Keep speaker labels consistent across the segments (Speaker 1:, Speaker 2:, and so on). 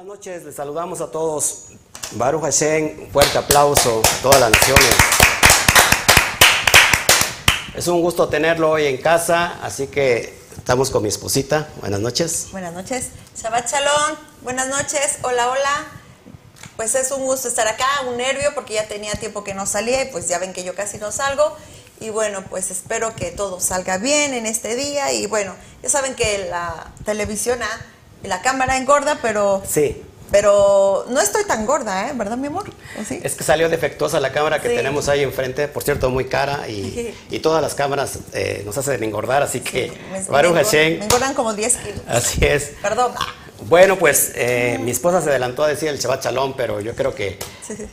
Speaker 1: Buenas noches, les saludamos a todos. Baruch Hashem, fuerte aplauso a todas las naciones. Es un gusto tenerlo hoy en casa, así que estamos con mi esposita. Buenas noches.
Speaker 2: Buenas noches. Shabbat Shalom. Buenas noches. Hola, hola. Pues es un gusto estar acá, un nervio porque ya tenía tiempo que no salía y pues ya ven que yo casi no salgo. Y bueno, pues espero que todo salga bien en este día. Y bueno, ya saben que la televisión, ah, la cámara engorda, pero...
Speaker 1: Sí.
Speaker 2: Pero no estoy tan gorda, ¿eh? ¿Verdad, mi amor? ¿O sí?
Speaker 1: Es que salió defectuosa la cámara que
Speaker 2: Sí.
Speaker 1: tenemos ahí enfrente, por cierto, muy cara y, y todas las cámaras eh, nos hacen engordar, así que
Speaker 2: Me-
Speaker 1: Baruch
Speaker 2: me
Speaker 1: Hashem,
Speaker 2: Me engordan como 10 kilos.
Speaker 1: así es.
Speaker 2: Perdón.
Speaker 1: Bueno, pues eh, mi esposa se adelantó a decir el Shabbat Shalom, pero yo creo que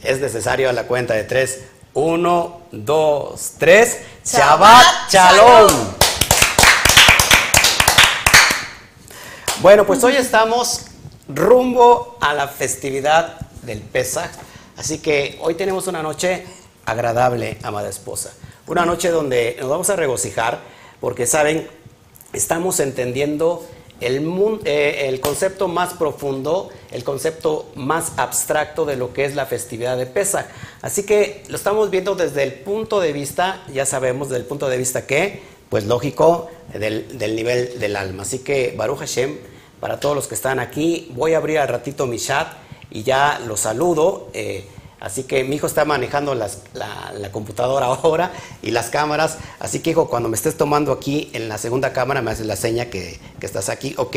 Speaker 1: es necesario a la cuenta de tres. Uno, dos, tres.
Speaker 2: Shabbat
Speaker 1: Shabbat Shalom. Bueno, pues hoy estamos rumbo a la festividad del Pesach. Así que hoy tenemos una noche agradable, amada esposa. Una noche donde nos vamos a regocijar porque, ¿saben? Estamos entendiendo el, mun- eh, el concepto más profundo, el concepto más abstracto de lo que es la festividad de Pesach. Así que lo estamos viendo desde el punto de vista, ya sabemos, del punto de vista que, pues lógico, del, del nivel del alma. Así que Baruch Hashem, para todos los que están aquí, voy a abrir al ratito mi chat y ya los saludo. eh, Así que mi hijo está manejando la, la computadora ahora y las cámaras. Así que, hijo, cuando me estés tomando aquí en la segunda cámara, me haces la seña que, que estás aquí, ok.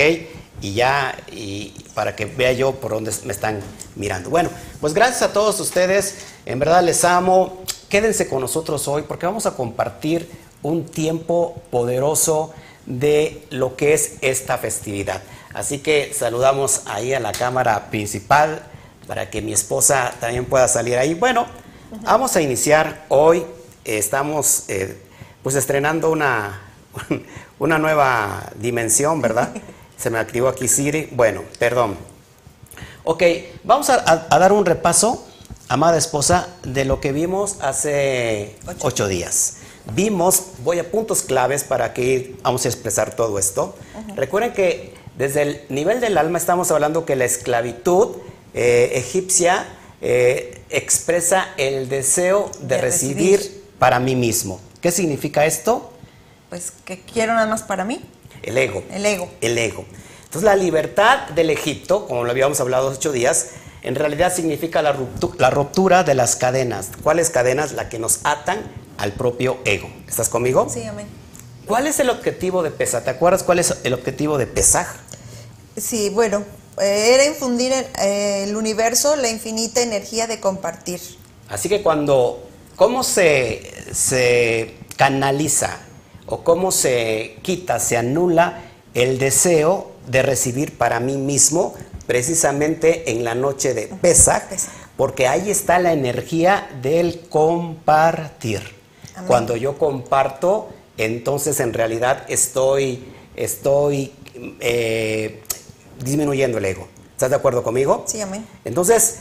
Speaker 1: Y ya, y para que vea yo por dónde me están mirando. Bueno, pues gracias a todos ustedes. En verdad les amo. Quédense con nosotros hoy porque vamos a compartir un tiempo poderoso de lo que es esta festividad. Así que saludamos ahí a la cámara principal para que mi esposa también pueda salir ahí. Bueno, vamos a iniciar hoy. estamos eh, pues estrenando una, una nueva dimensión, ¿verdad? Se me activó aquí Siri. Bueno, perdón. Ok, vamos a, a- a dar un repaso, amada esposa, de lo que vimos hace
Speaker 2: Ocho.
Speaker 1: ocho días. Vimos, voy a puntos claves para que vamos a expresar todo esto. Recuerden que desde el nivel del alma estamos hablando que la esclavitud eh, egipcia eh, expresa el deseo de,
Speaker 2: De
Speaker 1: recibir,
Speaker 2: recibir.
Speaker 1: para mí mismo. ¿Qué significa esto?
Speaker 2: Pues que quiero nada más para mí.
Speaker 1: El ego.
Speaker 2: El ego.
Speaker 1: El ego. Entonces la libertad del Egipto, como lo habíamos hablado hace ocho días, en realidad significa la ruptu- la ruptura de las cadenas. ¿Cuáles cadenas? Las que nos atan al propio ego. ¿Estás conmigo?
Speaker 2: Sí, amén.
Speaker 1: ¿Cuál es el objetivo de Pesaj? ¿Te acuerdas cuál es el objetivo de Pesaj?
Speaker 2: Sí, bueno, eh, era infundir en eh, el universo la infinita energía de compartir.
Speaker 1: Así que cuando, ¿cómo se, se canaliza o cómo se quita, se anula el deseo de recibir para mí mismo precisamente en la noche de Pesach? Porque ahí está la energía del compartir.
Speaker 2: Amén.
Speaker 1: Cuando yo comparto, entonces en realidad estoy, estoy eh, disminuyendo el ego. ¿Estás de acuerdo conmigo?
Speaker 2: Sí, amén.
Speaker 1: Entonces,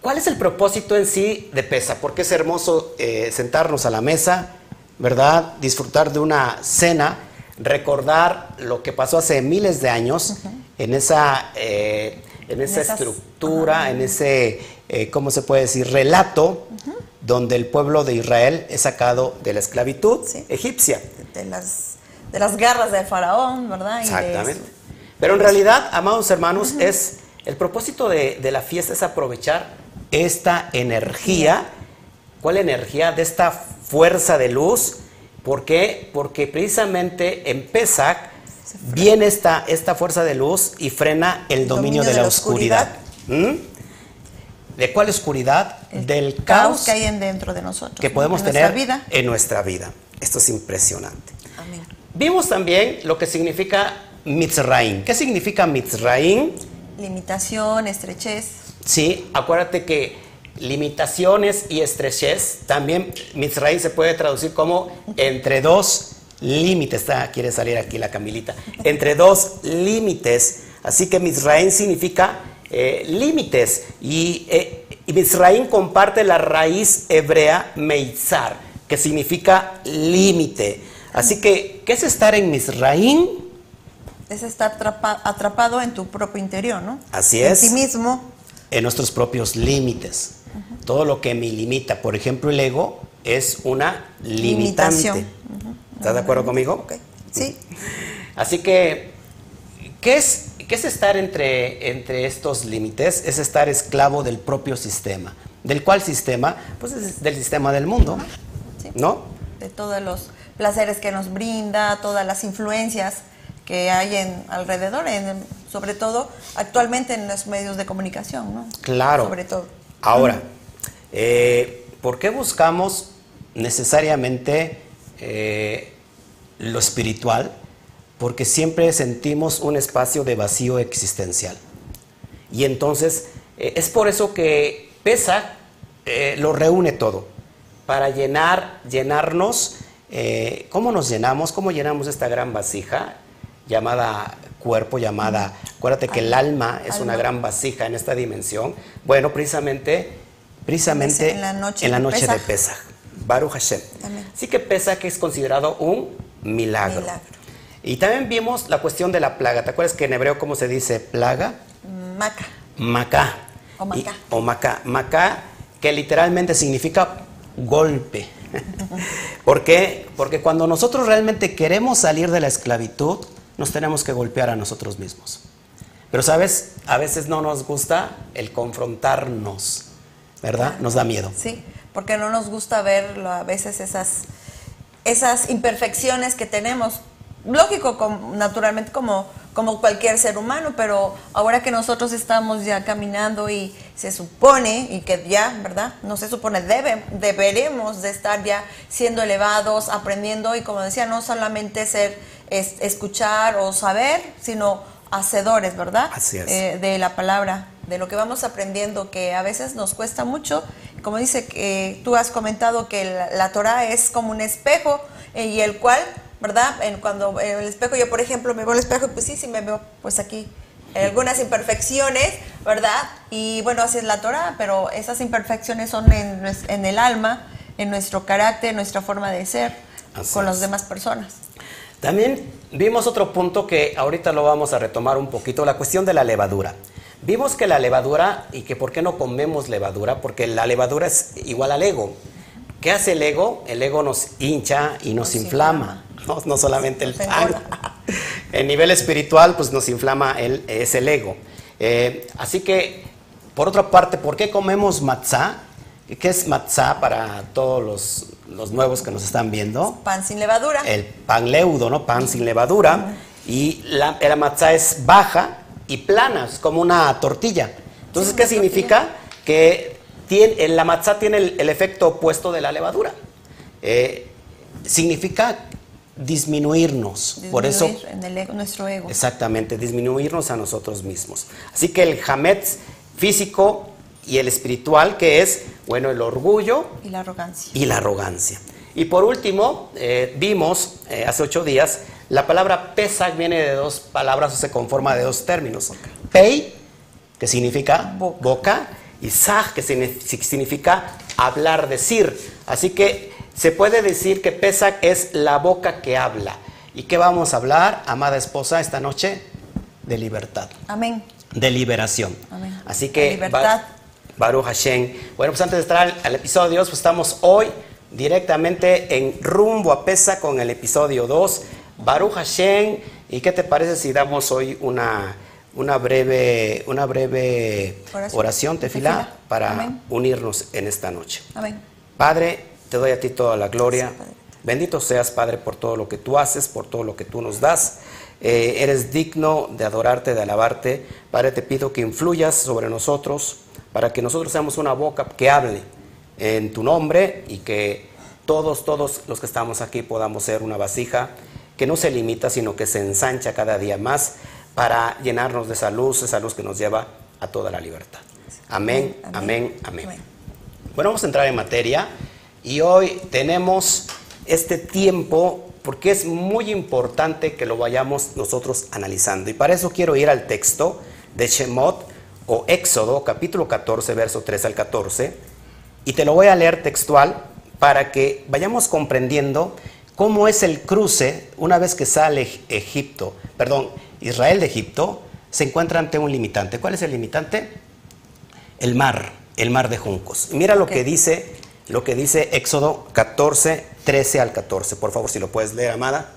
Speaker 1: ¿cuál es el propósito en sí de PESA? Porque es hermoso eh, sentarnos a la mesa, ¿verdad? Disfrutar de una cena, recordar lo que pasó hace miles de años en esa, eh, en esa
Speaker 2: esas-
Speaker 1: estructura, en ese, eh, ¿cómo se puede decir? Relato donde el pueblo de Israel es sacado de la esclavitud
Speaker 2: Sí.
Speaker 1: egipcia.
Speaker 2: De las, de las garras del faraón, ¿verdad? Y de
Speaker 1: Exactamente. Pero en realidad, amados hermanos, es el propósito de, de la fiesta es aprovechar esta energía. ¿Cuál energía? De esta fuerza de luz. ¿Por qué? Porque precisamente en Pesach viene esta, esta fuerza de luz y frena el dominio, de, la, oscuridad. ¿Mm? ¿De cuál oscuridad?
Speaker 2: el
Speaker 1: Del caos
Speaker 2: que hay en dentro de nosotros.
Speaker 1: que podemos
Speaker 2: En
Speaker 1: tener
Speaker 2: nuestra vida.
Speaker 1: en nuestra vida. Esto es impresionante.
Speaker 2: Amén.
Speaker 1: Vimos también lo que significa Mitzrayim. ¿Qué significa Mitzrayim?
Speaker 2: Limitación, estrechez.
Speaker 1: Sí, acuérdate que limitaciones y estrechez, también Mitzrayim se puede traducir como entre dos límites. Está, quiere salir aquí la Camilita. Entre dos límites. Así que Mitzrayim significa eh, límites. Y, eh, y Mitzrayim comparte la raíz hebrea Meitzar, que significa límite. Así que, ¿qué es estar en Misraín?
Speaker 2: Es estar atrapa- atrapado en tu propio interior, ¿no?
Speaker 1: Así
Speaker 2: En
Speaker 1: es.
Speaker 2: ti mismo.
Speaker 1: en nuestros propios límites. Todo lo que me limita, por ejemplo, el ego es una limitante. ¿Estás de acuerdo conmigo?
Speaker 2: Ok. Sí.
Speaker 1: Así que, ¿qué es, qué es estar entre, entre estos límites? Es estar esclavo del propio sistema. ¿Del cual sistema? Pues es del sistema del mundo,
Speaker 2: Sí.
Speaker 1: ¿no?
Speaker 2: De todos los placeres que nos brinda, todas las influencias que hay en alrededor, en- sobre todo actualmente en los medios de comunicación, ¿no?
Speaker 1: Claro.
Speaker 2: Sobre todo.
Speaker 1: Ahora, eh, ¿por qué buscamos necesariamente eh, lo espiritual? Porque siempre sentimos un espacio de vacío existencial. Y entonces eh, es por eso que pesa, eh, lo reúne todo, para llenar, llenarnos. eh, ¿Cómo nos llenamos? ¿Cómo llenamos esta gran vasija llamada cuerpo, llamada, acuérdate que el alma es una gran vasija en esta dimensión? Bueno, precisamente, precisamente
Speaker 2: En la noche
Speaker 1: en la
Speaker 2: de
Speaker 1: noche de
Speaker 2: Pesaj.
Speaker 1: Baruch Hashem.
Speaker 2: Amén.
Speaker 1: Así que es considerado un milagro.
Speaker 2: Milagro.
Speaker 1: Y también vimos la cuestión de la plaga. ¿Te acuerdas que en hebreo cómo se dice plaga?
Speaker 2: Maca.
Speaker 1: Macá.
Speaker 2: O
Speaker 1: Y-
Speaker 2: macá.
Speaker 1: o macá. Macá, que literalmente significa golpe. ¿Por qué? Porque cuando nosotros realmente queremos salir de la esclavitud, nos tenemos que golpear a nosotros mismos. Pero sabes, a veces no nos gusta el confrontarnos, ¿verdad? Nos da miedo.
Speaker 2: Sí, porque no nos gusta ver a veces esas, esas imperfecciones que tenemos. Lógico, naturalmente, como, como cualquier ser humano, pero ahora que nosotros estamos ya caminando y se supone, y que ya, ¿verdad? No se supone, debe, deberemos de estar ya siendo elevados, aprendiendo y como decía, no solamente ser, es- escuchar o saber, sino hacedores, ¿verdad?
Speaker 1: Así es.
Speaker 2: Eh, de la palabra, de lo que vamos aprendiendo, que a veces nos cuesta mucho. Como dice que tú has comentado que la, la Torah es como un espejo eh, y el cual, ¿verdad? En, cuando en el espejo, yo por ejemplo me veo al espejo y pues sí, sí me veo pues aquí eh, algunas imperfecciones, ¿verdad? Y bueno, así es la Torah, pero esas imperfecciones son en, el alma, en nuestro carácter, en nuestra forma de ser
Speaker 1: Así
Speaker 2: con
Speaker 1: es.
Speaker 2: las demás personas.
Speaker 1: También vimos otro punto que ahorita lo vamos a retomar un poquito, la cuestión de la levadura. Vimos que la levadura, y que por qué no comemos levadura, porque la levadura es igual al ego. ¿Qué hace el ego? El ego nos hincha y nos,
Speaker 2: Nos
Speaker 1: inflama, no, no solamente el pan. En nivel espiritual, pues nos inflama el, es el ego. Eh, así que, por otra parte, ¿por qué comemos matzá? ¿Qué es matzá para todos los, los nuevos que nos están viendo?
Speaker 2: Pan sin levadura.
Speaker 1: el pan leudo, ¿no? Pan sin levadura. Y la, la matzá es baja y plana, es como una tortilla. Entonces, ¿qué significa? Que tiene, la matzá tiene el, el efecto opuesto de la levadura. Eh, significa disminuirnos. Por eso,
Speaker 2: Disminuir en el ego- nuestro ego.
Speaker 1: exactamente, disminuirnos a nosotros mismos. Así que el hametz físico y el espiritual, que es, bueno, el orgullo,
Speaker 2: Y la arrogancia.
Speaker 1: y la arrogancia. Y por último, eh, vimos eh, hace ocho días, la palabra Pesach viene de dos palabras o se conforma de dos términos. Pei, que significa boca,
Speaker 2: Boca.
Speaker 1: y Sag, que signi- significa hablar, decir. Así que se puede decir que Pesach es la boca que habla. ¿Y qué vamos a hablar, amada esposa, esta noche? De libertad
Speaker 2: Amén.
Speaker 1: de liberación.
Speaker 2: Amén.
Speaker 1: Así que,
Speaker 2: La libertad.
Speaker 1: Ba- Baruch Hashem. Bueno, pues antes de entrar al, al episodio, pues estamos hoy directamente en rumbo a Pesa con el episodio 2. Baruch Hashem. ¿Y qué te parece si damos hoy una, una breve, una breve
Speaker 2: Oración.
Speaker 1: oración, tefilá,
Speaker 2: Tefilá.
Speaker 1: para
Speaker 2: Amén.
Speaker 1: unirnos en esta noche?
Speaker 2: Amén.
Speaker 1: Padre, te doy a ti toda la gloria.
Speaker 2: Sí.
Speaker 1: Bendito seas, Padre, por todo lo que tú haces, por todo lo que tú nos das. Eh, eres digno de adorarte, de alabarte. Padre, te pido que influyas sobre nosotros para que nosotros seamos una boca que hable en tu nombre y que todos, todos los que estamos aquí podamos ser una vasija que no se limita, sino que se ensancha cada día más para llenarnos de esa luz, esa luz que nos lleva a toda la libertad. Amén, amén, amén.
Speaker 2: Amén.
Speaker 1: Bueno, vamos a entrar en materia y hoy tenemos este tiempo porque es muy importante que lo vayamos nosotros analizando. Y para eso quiero ir al texto de Shemot o Éxodo, capítulo 14, verso 3 al 14, y te lo voy a leer textual para que vayamos comprendiendo cómo es el cruce una vez que sale Egipto, perdón, Israel de Egipto, se encuentra ante un limitante. ¿Cuál es el limitante? El mar, el mar de juncos. Mira lo que dice, lo que dice Éxodo 14, 13 al 14. Por favor, si lo puedes leer, amada.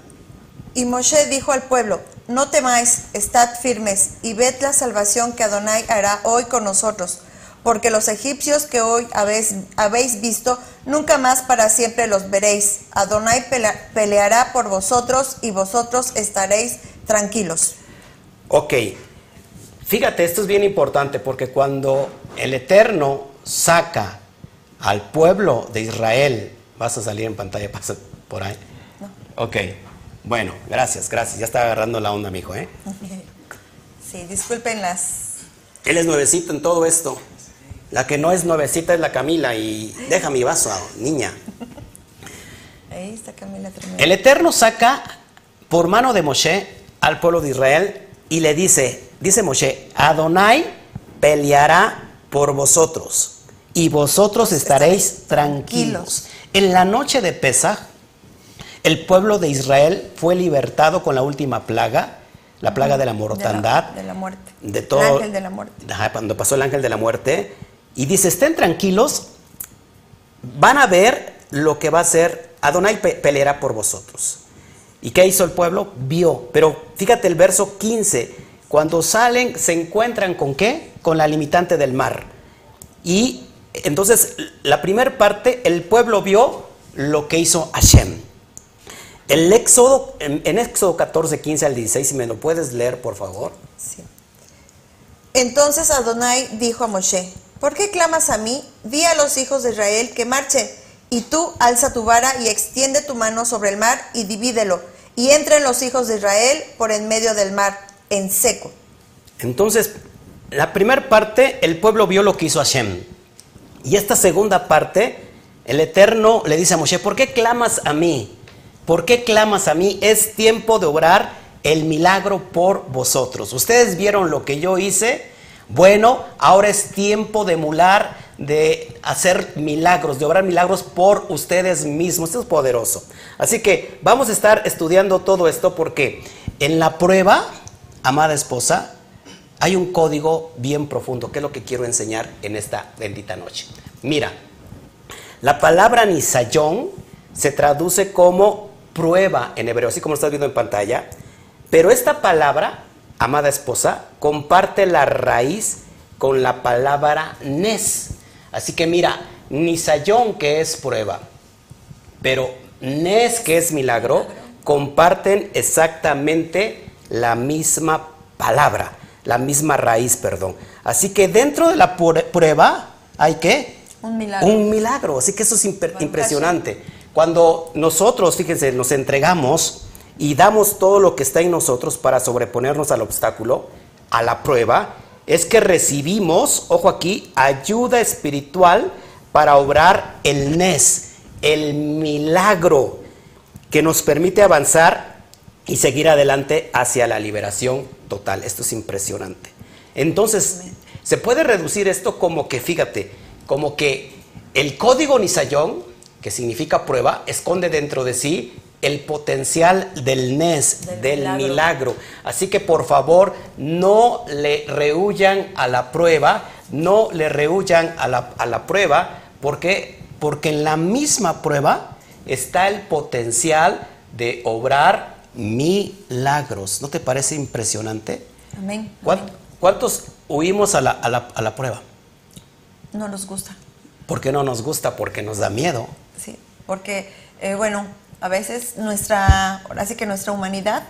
Speaker 2: Y Moshe dijo al pueblo, no temáis, estad firmes y ved la salvación que Adonai hará hoy con nosotros, porque los egipcios que hoy habéis, habéis visto, nunca más para siempre los veréis. Adonai pelea- peleará por vosotros y vosotros estaréis tranquilos.
Speaker 1: Ok, fíjate, esto es bien importante porque cuando el Eterno saca al pueblo de Israel, vas a salir en pantalla, pasa por ahí. Ok, bueno, gracias, gracias. Ya está agarrando la onda, mijo, ¿eh?
Speaker 2: Sí, disculpen las...
Speaker 1: Él es nuevecito en todo esto. La que no es nuevecita es la Camila y deja mi vaso, niña.
Speaker 2: Ahí está Camila.
Speaker 1: El Eterno saca por mano de Moshe al pueblo de Israel y le dice, dice Moshe, Adonai peleará por vosotros y vosotros estaréis tranquilos. En la noche de Pesaj, el pueblo de Israel fue libertado con la última plaga, la plaga de la mortandad,
Speaker 2: De la, de la muerte.
Speaker 1: de todo.
Speaker 2: El ángel de la muerte.
Speaker 1: Ajá, cuando pasó el ángel de la muerte. Y dice, estén tranquilos, van a ver lo que va a hacer, Adonai pe- peleará por vosotros. ¿Y qué hizo el pueblo? Vio. Pero fíjate el verso 15, cuando salen se encuentran con qué? Con la limitante del mar. Y entonces la primera parte, el pueblo vio lo que hizo Hashem. El Éxodo, en, Éxodo 14, 15 al 16, si me lo puedes leer, por favor.
Speaker 2: Sí. Entonces Adonai dijo a Moshe, ¿por qué clamas a mí? Di a los hijos de Israel que marchen, y tú alza tu vara y extiende tu mano sobre el mar y divídelo, y entren los hijos de Israel por en medio del mar, en seco.
Speaker 1: Entonces, la primera parte, el pueblo vio lo que hizo Hashem. Y esta segunda parte, el Eterno le dice a Moshe, ¿por qué clamas a mí? ¿Por qué clamas a mí? Es tiempo de obrar el milagro por vosotros. Ustedes vieron lo que yo hice. Bueno, ahora es tiempo de emular, de hacer milagros, de obrar milagros por ustedes mismos. Esto es poderoso. Así que vamos a estar estudiando todo esto porque en la prueba, amada esposa, hay un código bien profundo, que es lo que quiero enseñar en esta bendita noche. Mira, la palabra nisayón se traduce como prueba en hebreo, así como lo estás viendo en pantalla, pero esta palabra, amada esposa, comparte la raíz con la palabra nes. Así que mira, nisayón que es prueba, pero nes que es milagro, comparten exactamente la misma palabra, la misma raíz, perdón. Así que dentro de la prueba hay que
Speaker 2: Un milagro.
Speaker 1: un milagro. Así que eso es impresionante. Cuando nosotros, fíjense, nos entregamos y damos todo lo que está en nosotros para sobreponernos al obstáculo, a la prueba, es que recibimos, ojo aquí, ayuda espiritual para obrar el NES, el milagro que nos permite avanzar y seguir adelante hacia la liberación total. Esto es impresionante. Entonces, se puede reducir esto como que, fíjate, como que el código Nisayón, que significa prueba, esconde dentro de sí el potencial del NES, del,
Speaker 2: Del
Speaker 1: milagro.
Speaker 2: milagro.
Speaker 1: Así que por favor, no le rehuyan a la prueba, no le rehuyan a la, a la prueba, porque, porque en la misma prueba está el potencial de obrar milagros. ¿No te parece impresionante?
Speaker 2: Amén.
Speaker 1: ¿Cuán-
Speaker 2: Amén.
Speaker 1: ¿Cuántos huimos a la, a la- a la prueba?
Speaker 2: No nos gusta.
Speaker 1: Porque no nos gusta, porque nos da miedo.
Speaker 2: Sí, porque, eh, bueno, a veces nuestra, ahora que nuestra humanidad,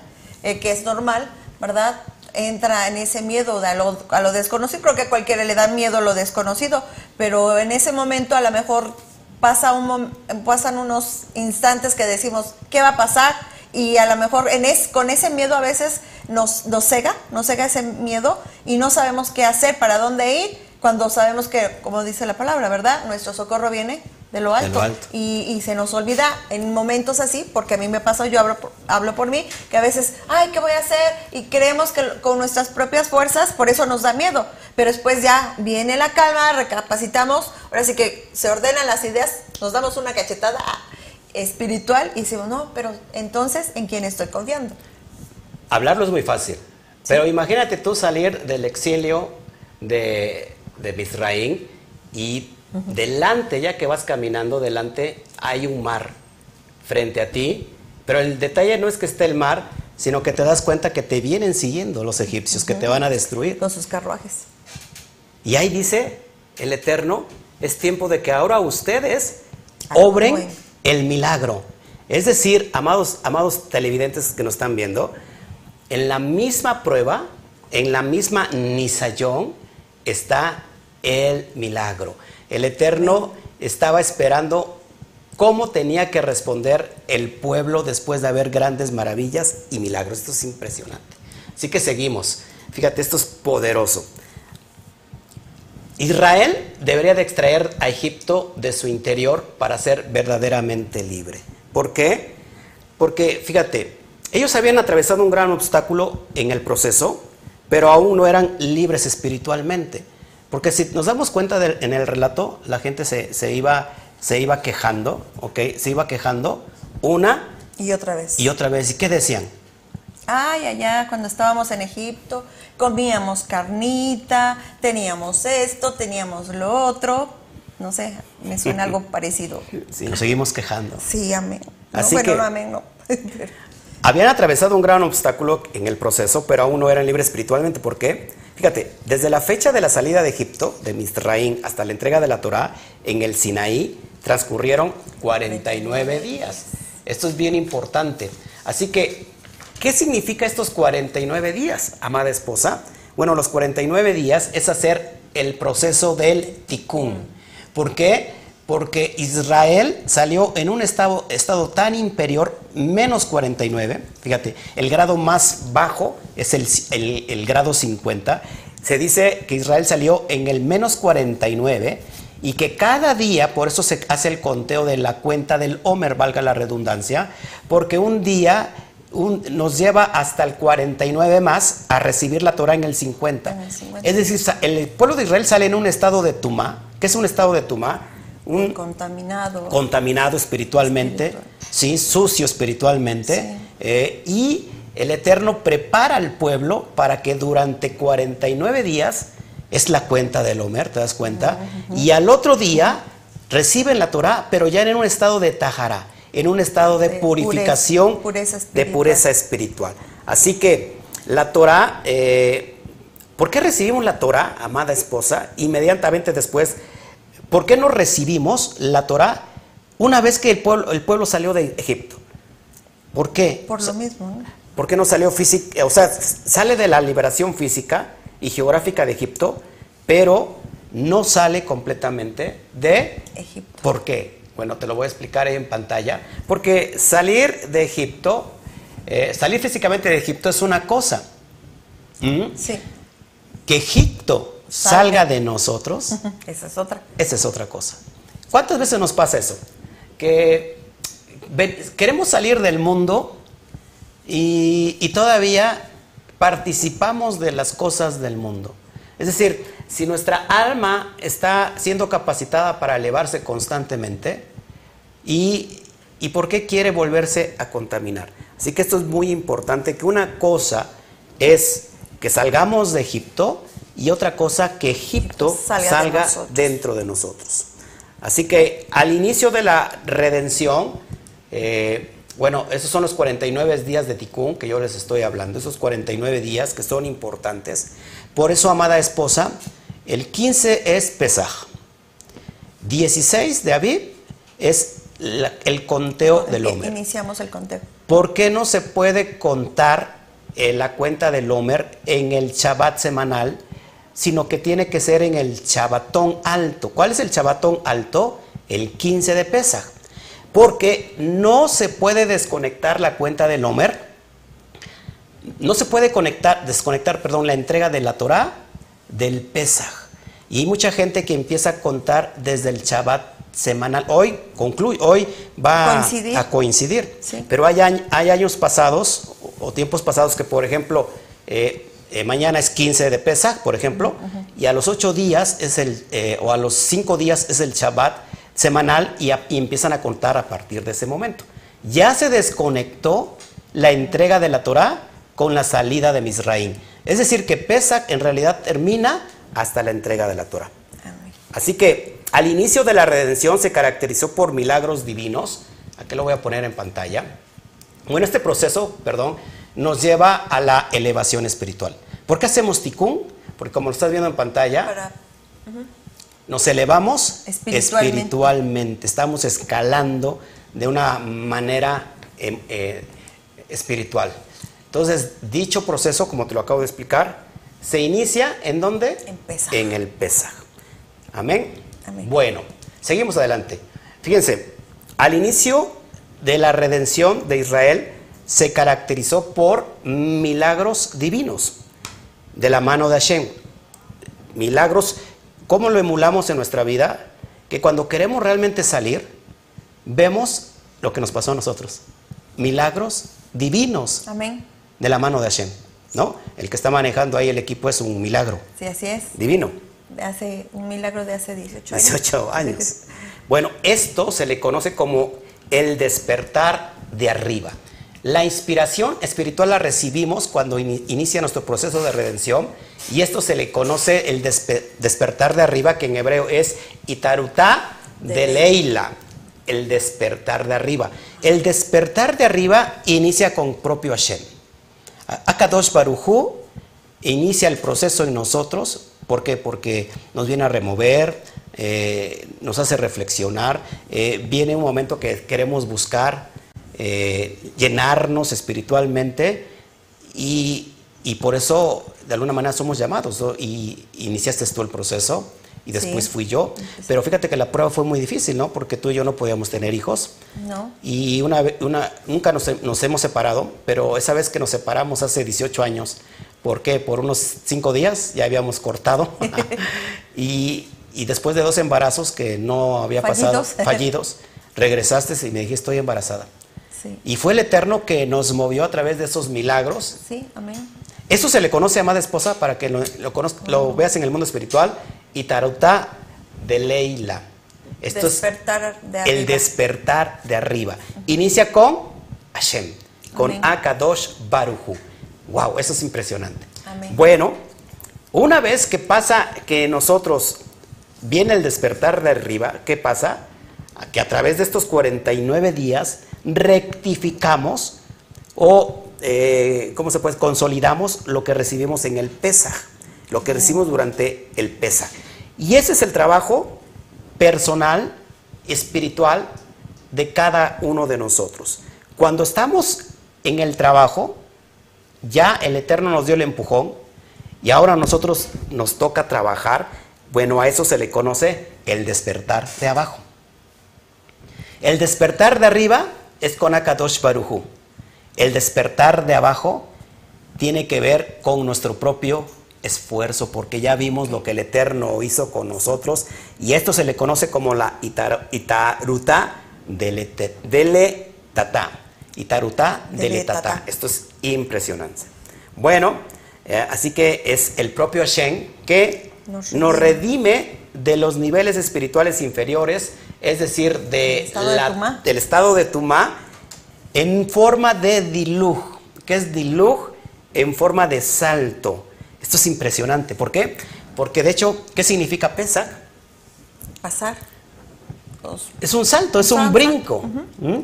Speaker 2: eh, que es normal, ¿verdad? Entra en ese miedo de a, lo, a lo desconocido. Creo que a cualquiera le da miedo a lo desconocido, pero en ese momento a lo mejor pasa un, pasan unos instantes que decimos, ¿qué va a pasar? Y a lo mejor en con ese miedo a veces nos, nos cega, nos cega ese miedo y no sabemos qué hacer, para dónde ir, cuando sabemos que, como dice la palabra, ¿verdad? Nuestro socorro viene de lo
Speaker 1: De
Speaker 2: alto.
Speaker 1: lo alto.
Speaker 2: Y, y se nos olvida en momentos así, porque a mí me pasa, yo hablo por, hablo por mí, que a veces, ay, ¿qué voy a hacer? Y creemos que con nuestras propias fuerzas, por eso nos da miedo. Pero después ya viene la calma, recapacitamos, ahora sí que se ordenan las ideas, nos damos una cachetada espiritual y decimos, no, pero entonces, ¿en quién estoy confiando?
Speaker 1: Hablarlo es muy fácil, Pero imagínate tú salir del exilio de, de Misraín y delante, ya que vas caminando, delante hay un mar frente a ti. Pero el detalle no es que esté el mar, sino que te das cuenta que te vienen siguiendo los egipcios, que te van a destruir.
Speaker 2: Con sus carruajes.
Speaker 1: Y ahí dice el Eterno, es tiempo de que ahora ustedes obren el milagro. Es decir, amados, amados televidentes que nos están viendo, en la misma prueba, en la misma Nisayón, está el milagro. El Eterno estaba esperando cómo tenía que responder el pueblo después de haber grandes maravillas y milagros. Esto es impresionante. Así que seguimos. Fíjate, esto es poderoso. Israel debería de extraer a Egipto de su interior para ser verdaderamente libre. ¿Por qué? Porque, fíjate, ellos habían atravesado un gran obstáculo en el proceso, pero aún no eran libres espiritualmente. Porque si nos damos cuenta en el relato, la gente se, iba, se iba quejando, ¿ok? Se iba quejando una
Speaker 2: y otra vez.
Speaker 1: Y otra vez. ¿Y qué decían?
Speaker 2: Ay, allá cuando estábamos en Egipto, comíamos carnita, teníamos esto, teníamos lo otro. No sé, me suena algo parecido.
Speaker 1: Sí, nos seguimos quejando.
Speaker 2: Sí, amén. Así bueno, no, amén, no.
Speaker 1: Habían atravesado un gran obstáculo en el proceso, pero aún no eran libres espiritualmente. ¿Por qué? Fíjate, desde la fecha de la salida de Egipto, de Misraín, hasta la entrega de la Torá en el Sinaí, transcurrieron 49 días. Esto es bien importante. Así que, ¿qué significa estos 49 días, amada esposa? Bueno, los 49 días es hacer el proceso del tikkun. ¿Por qué? Porque Israel salió en un estado, estado tan inferior, menos 49, fíjate, el grado más bajo es el, el, grado 50, se dice que Israel salió en el menos 49 y que cada día, por eso se hace el conteo de la cuenta del Homer, valga la redundancia, porque un día nos lleva hasta el 49 más a recibir la Torah en el 50. Es decir, el pueblo de Israel sale en un estado de Tumá. ¿Qué es un estado de Tumá? Un
Speaker 2: contaminado,
Speaker 1: contaminado espiritualmente, ¿sí? sucio espiritualmente, eh, y el Eterno prepara al pueblo para que durante 49 días, es la cuenta del Homer, ¿te das cuenta? Y al otro día reciben la Torah, pero ya en un estado de tajara, en un estado de, purificación, de pureza espiritual. Así que la Torah, eh, ¿por qué recibimos la Torah, amada esposa? Inmediatamente después ¿Por qué no recibimos la Torah una vez que el pueblo, el pueblo salió de Egipto? ¿Por qué?
Speaker 2: Por lo mismo.
Speaker 1: ¿Por qué no salió física? O sea, sale de la liberación física y geográfica de Egipto, pero no sale completamente de
Speaker 2: Egipto.
Speaker 1: ¿Por qué? Bueno, te lo voy a explicar ahí en pantalla. Porque salir de Egipto, eh, salir físicamente de Egipto es una cosa.
Speaker 2: ¿Mm? Sí.
Speaker 1: Que Egipto salga de nosotros.
Speaker 2: Esa es otra.
Speaker 1: Esa es otra cosa. ¿Cuántas veces nos pasa eso? Que queremos salir del mundo y, todavía participamos de las cosas del mundo. Es decir, si nuestra alma está siendo capacitada para elevarse constantemente, ¿y, ¿y por qué quiere volverse a contaminar? Así que esto es muy importante, que una cosa es que salgamos de Egipto y otra cosa que Egipto salga, dentro de nosotros. Así que al inicio de la redención, eh, bueno, esos son los 49 días de Tikkun que yo les estoy hablando, esos 49 días que son importantes. Por eso, amada esposa, el 15 es Pesaj, 16 de Aviv es el conteo del Homer.
Speaker 2: Iniciamos el conteo.
Speaker 1: ¿Por qué no se puede contar eh, la cuenta del Homer en el Shabbat semanal? Sino que tiene que ser en el chabatón alto. ¿Cuál es el chabatón alto? El 15 de Pesaj. Porque no se puede desconectar la cuenta del Homer, no se puede conectar, desconectar perdón, la entrega de la Torah del Pesaj. Y hay mucha gente que empieza a contar desde el Shabbat semanal. Hoy concluye, hoy va a coincidir. Pero hay, hay, años pasados o tiempos pasados que, por ejemplo, eh, eh, mañana es 15 de Pesach, por ejemplo, y a los 8 días es el, eh, o a los 5 días es el Shabbat semanal y, empiezan a contar a partir de ese momento. Ya se desconectó la entrega de la Torah con la salida de Misraín. Es decir, que Pesach en realidad termina hasta la entrega de la Torah. Así que al inicio de la redención se caracterizó por milagros divinos. Aquí lo voy a poner en pantalla. Bueno, este proceso, perdón, nos lleva a la elevación espiritual. ¿Por qué hacemos tikkun? Porque como lo estás viendo en pantalla,
Speaker 2: Para-
Speaker 1: nos elevamos
Speaker 2: Espiritualmente.
Speaker 1: espiritualmente. Estamos escalando de una manera em, eh, espiritual. Entonces, dicho proceso, como te lo acabo de explicar, se inicia en dónde?
Speaker 2: En Pesaj.
Speaker 1: En el Pesaj. Amén.
Speaker 2: Amén.
Speaker 1: Bueno, seguimos adelante. Fíjense, al inicio de la redención de Israel se caracterizó por milagros divinos de la mano de Hashem. Milagros, ¿cómo lo emulamos en nuestra vida? Que cuando queremos realmente salir, vemos lo que nos pasó a nosotros. Milagros divinos
Speaker 2: Amén.
Speaker 1: de la mano de Hashem, ¿no? El que está manejando ahí el equipo es un milagro
Speaker 2: Sí, así es.
Speaker 1: divino.
Speaker 2: Hace un milagro de hace 18 años.
Speaker 1: 18 años. Bueno, esto se le conoce como el despertar de arriba. La inspiración espiritual la recibimos cuando ini- inicia nuestro proceso de redención y esto se le conoce el despe- despertar de arriba que en hebreo es itarutá de
Speaker 2: De
Speaker 1: Leila, el despertar de arriba. El despertar de arriba inicia con propio Hashem. Akadosh Barujú inicia el proceso en nosotros. ¿Por qué? Porque nos viene a remover, eh, nos hace reflexionar. eh, viene un momento que queremos buscar eh, llenarnos espiritualmente y, y por eso de alguna manera somos llamados. ¿no? Y iniciaste tú el proceso y después
Speaker 2: Sí.
Speaker 1: fui yo. Pero fíjate que la prueba fue muy difícil, ¿no? Porque tú y yo no podíamos tener hijos.
Speaker 2: No.
Speaker 1: Y una, una, nunca nos, nos hemos separado, pero esa vez que nos separamos hace 18 años, ¿por qué? Por unos 5 días ya habíamos cortado. y, y después de dos embarazos que no había pasado,
Speaker 2: Fallidos.
Speaker 1: fallidos, regresaste y me dijiste, estoy embarazada.
Speaker 2: Sí.
Speaker 1: Y fue el Eterno que nos movió a través de esos milagros.
Speaker 2: Sí, amén.
Speaker 1: Eso se le conoce, amada esposa, para que lo, lo, conozc- lo veas en el mundo espiritual, y Tarutá de Leila. Esto es
Speaker 2: Despertar de
Speaker 1: el
Speaker 2: arriba.
Speaker 1: despertar de arriba. Inicia con Hashem, con
Speaker 2: Amén.
Speaker 1: Akadosh Baruchu. Wow, eso es impresionante.
Speaker 2: Amén.
Speaker 1: Bueno, una vez que pasa que nosotros viene el despertar de arriba, ¿qué pasa? Que a través de estos 49 días rectificamos o, eh, ¿cómo se puede? Consolidamos lo que recibimos en el Pesaj, lo que recibimos durante el Pesaj. Y ese es el trabajo personal, espiritual de cada uno de nosotros. Cuando estamos en el trabajo, ya el Eterno nos dio el empujón y ahora a nosotros nos toca trabajar. Bueno, a eso se le conoce el despertar de abajo. El despertar de arriba es con Akadosh Barujú. El despertar de abajo tiene que ver con nuestro propio esfuerzo, porque ya vimos lo que el Eterno hizo con nosotros, y esto se le conoce como la itar- itaruta delete- deletata. Itaruta deletata. Esto es impresionante. Bueno, eh, así que es el propio Hashem que
Speaker 2: Nos redime
Speaker 1: de los niveles espirituales inferiores, es decir, de
Speaker 2: estado de
Speaker 1: la- del estado de Tumá, en forma de diluj. ¿Qué es diluj? En forma de salto. Esto es impresionante. ¿Por qué? Porque de hecho, ¿qué significa Pesach?
Speaker 2: Pasar. Los-
Speaker 1: Es un salto, es un brinco. ¿Mm?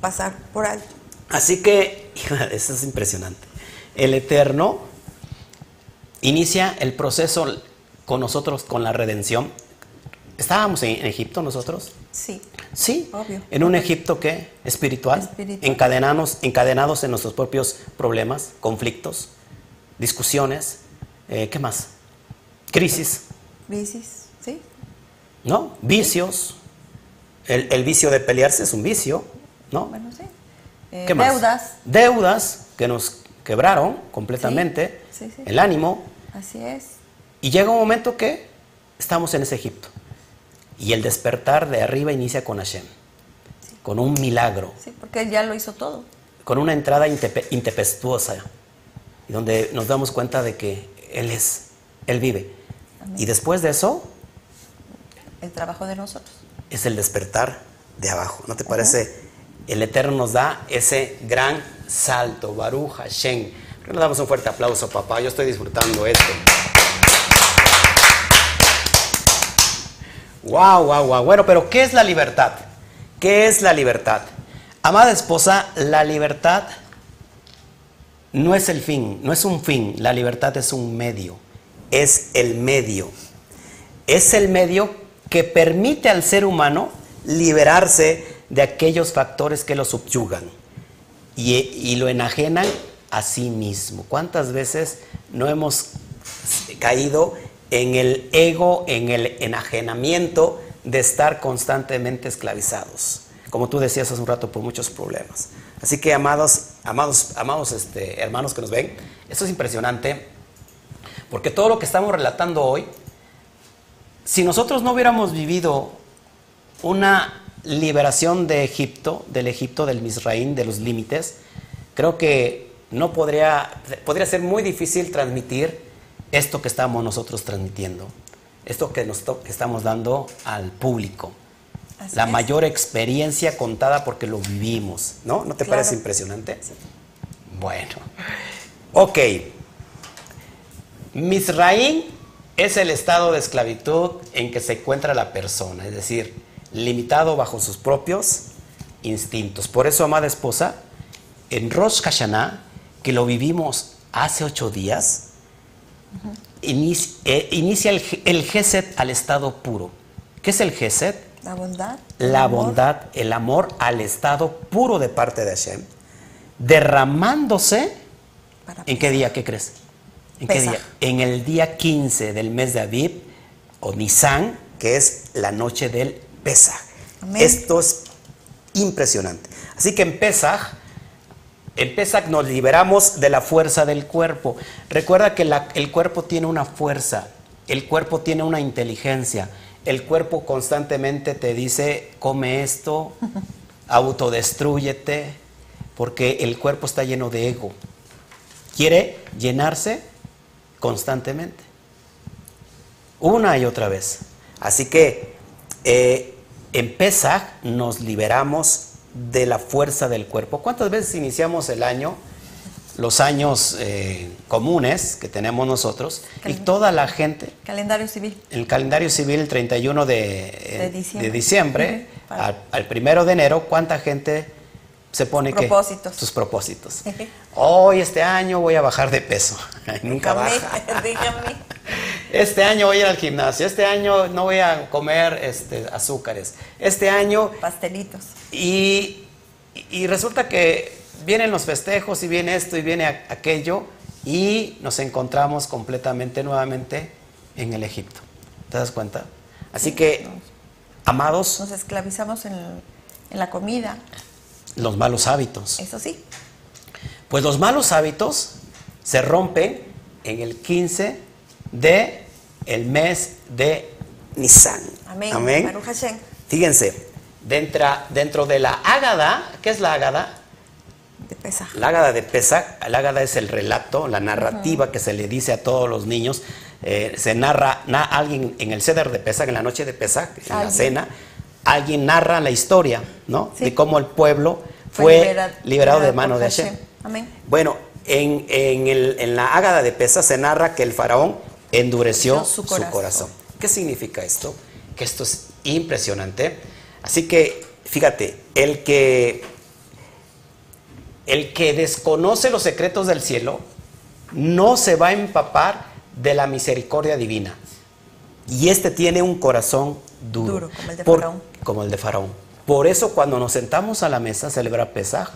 Speaker 2: pasar por alto.
Speaker 1: Así que, eso es impresionante. El Eterno inicia el proceso con nosotros, con la redención. ¿Estábamos en Egipto nosotros?
Speaker 2: Sí.
Speaker 1: Sí,
Speaker 2: Obvio.
Speaker 1: en un Egipto que espiritual,
Speaker 2: Espiritual.
Speaker 1: Encadenados, encadenados en nuestros propios problemas, conflictos, discusiones, eh, ¿qué más? Crisis,
Speaker 2: Crisis. Sí.
Speaker 1: ¿no? Vicios. El, el vicio de pelearse es un vicio, ¿no?
Speaker 2: Bueno, sí. Eh,
Speaker 1: ¿Qué más?
Speaker 2: Deudas.
Speaker 1: Deudas que nos quebraron completamente,
Speaker 2: Sí, sí, sí.
Speaker 1: el ánimo,
Speaker 2: Así es.
Speaker 1: y llega un momento que estamos en ese Egipto. Y el despertar de arriba inicia con Hashem, con un milagro.
Speaker 2: Sí, porque él ya lo hizo todo.
Speaker 1: con una entrada intempestuosa, donde nos damos cuenta de que Él es, Él vive.
Speaker 2: Amén.
Speaker 1: Y después de eso
Speaker 2: El trabajo de nosotros.
Speaker 1: es el despertar de abajo. ¿No te parece? El Eterno nos da ese gran salto, Baruch Hashem. Le damos un fuerte aplauso, papá. Yo estoy disfrutando esto. Wow, wow, wow. Bueno, pero ¿qué es la libertad? ¿Qué es la libertad? Amada esposa, la libertad no es el fin, no es un fin. La libertad es un medio. Es el medio. Es el medio que permite al ser humano liberarse de aquellos factores que lo subyugan y, lo enajenan a sí mismo. ¿Cuántas veces no hemos caído en el ego, en el enajenamiento de estar constantemente esclavizados? Como tú decías hace un rato, por muchos problemas. Así que, amados, amados, amados este, hermanos que nos ven, esto es impresionante, porque todo lo que estamos relatando hoy, si nosotros no hubiéramos vivido una liberación de Egipto, del Egipto, del Misraín, de los límites, creo que no podría, podría ser muy difícil transmitir esto que estamos nosotros transmitiendo, esto que, nos estamos dando al público.
Speaker 2: Así
Speaker 1: la
Speaker 2: es.
Speaker 1: mayor experiencia contada porque lo vivimos, ¿no? ¿No te
Speaker 2: Claro.
Speaker 1: parece impresionante? Bueno, ok. Misraín es el estado de esclavitud en que se encuentra la persona, es decir, limitado bajo sus propios instintos. Por eso, amada esposa, en Rosh Hashanah, que lo vivimos hace ocho días, eh, inicia el, el Geset al estado puro. ¿Qué es el Geset?
Speaker 2: La bondad. el
Speaker 1: la
Speaker 2: amor.
Speaker 1: bondad, el amor al estado puro de parte de Hashem, derramándose,
Speaker 2: Para
Speaker 1: ¿en qué día? ¿Qué crees? ¿En qué día? En el día 15 del mes de Aviv, o Nisan, que es la noche del Pesaj.
Speaker 2: Amén.
Speaker 1: Esto es impresionante. Así que en Pesaj, en nos liberamos de la fuerza del cuerpo. Recuerda que la- el cuerpo tiene una fuerza, el cuerpo tiene una inteligencia. El cuerpo constantemente te dice, come esto, autodestrúyete, porque el cuerpo está lleno de ego. Quiere llenarse constantemente. Una y otra vez. Así que eh, en nos liberamos de la fuerza del cuerpo. ¿Cuántas veces iniciamos el año? Los años eh, comunes que tenemos nosotros y toda la gente,
Speaker 2: Calendario civil.
Speaker 1: el calendario civil el 31 de, eh,
Speaker 2: De diciembre.
Speaker 1: de al, al primero de enero, ¿cuánta gente se pone que
Speaker 2: Propósitos.
Speaker 1: sus propósitos? Hoy este año voy a bajar de peso. Nunca
Speaker 2: Dígame,
Speaker 1: baja.
Speaker 2: dígame.
Speaker 1: Este año voy a ir al gimnasio. Este año no voy a comer este, azúcares. Este año
Speaker 2: Pastelitos.
Speaker 1: Y, y resulta que vienen los festejos y viene esto y viene aquello y nos encontramos completamente nuevamente en el Egipto. ¿Te das cuenta? Así que, amados,
Speaker 2: Nos esclavizamos en, en la comida.
Speaker 1: los malos hábitos.
Speaker 2: Eso sí.
Speaker 1: Pues los malos hábitos se rompen en el 15 de el mes de Nisan.
Speaker 2: Amén. Hashem.
Speaker 1: Fíjense, dentro, dentro de la Ágada, ¿qué es la Ágada?
Speaker 2: De Pesaj.
Speaker 1: La Ágada de Pesach, la Ágada es el relato, la narrativa que se le dice a todos los niños. Eh, se narra, na- alguien en el ceder de Pesach, en la noche de Pesach, en la cena, alguien narra la historia, ¿no?
Speaker 2: Sí.
Speaker 1: De cómo el pueblo fue,
Speaker 2: libera-
Speaker 1: liberado de mano de
Speaker 2: Hashem.
Speaker 1: Hashem.
Speaker 2: Amén.
Speaker 1: Bueno, en, en el- en la Ágada de Pesach se narra que el faraón endureció su corazón. ¿Qué significa esto? Que esto es impresionante. Así que, fíjate, el que, el que desconoce los secretos del cielo no se va a empapar de la misericordia divina. Y este tiene un corazón duro.
Speaker 2: Duro, como el de
Speaker 1: Por-
Speaker 2: Faraón.
Speaker 1: Como el de Faraón. Por eso cuando nos sentamos a la mesa a celebrar Pesaj,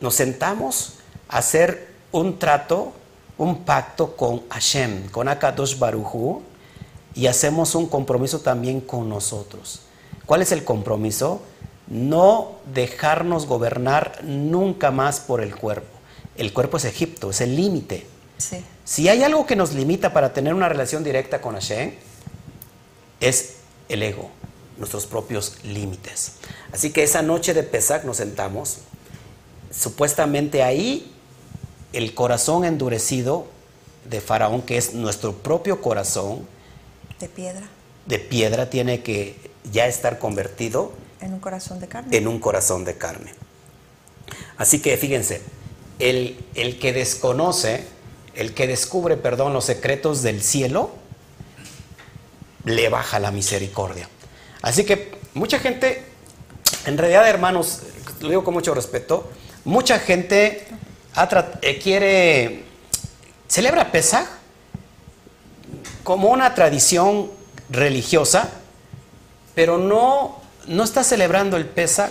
Speaker 1: nos sentamos a hacer un trato, un pacto con Hashem, con Akadosh Baruchu, y hacemos un compromiso también con nosotros. ¿Cuál es el compromiso? No dejarnos gobernar nunca más por el cuerpo. El cuerpo es Egipto, es el límite.
Speaker 2: Sí.
Speaker 1: Si hay algo que nos limita para tener una relación directa con Hashem, es el ego, nuestros propios límites. Así que esa noche de Pesach nos sentamos, supuestamente ahí el corazón endurecido de Faraón, que es nuestro propio corazón
Speaker 2: De piedra.
Speaker 1: de piedra, tiene que ya estar convertido
Speaker 2: En un corazón de carne.
Speaker 1: en un corazón de carne. Así que fíjense, el, el que desconoce, el que descubre, perdón, los secretos del cielo, le baja la misericordia. Así que mucha gente, en realidad hermanos, lo digo con mucho respeto, mucha gente eh, quiere, celebra Pesaj como una tradición religiosa, pero no, no está celebrando el Pesaj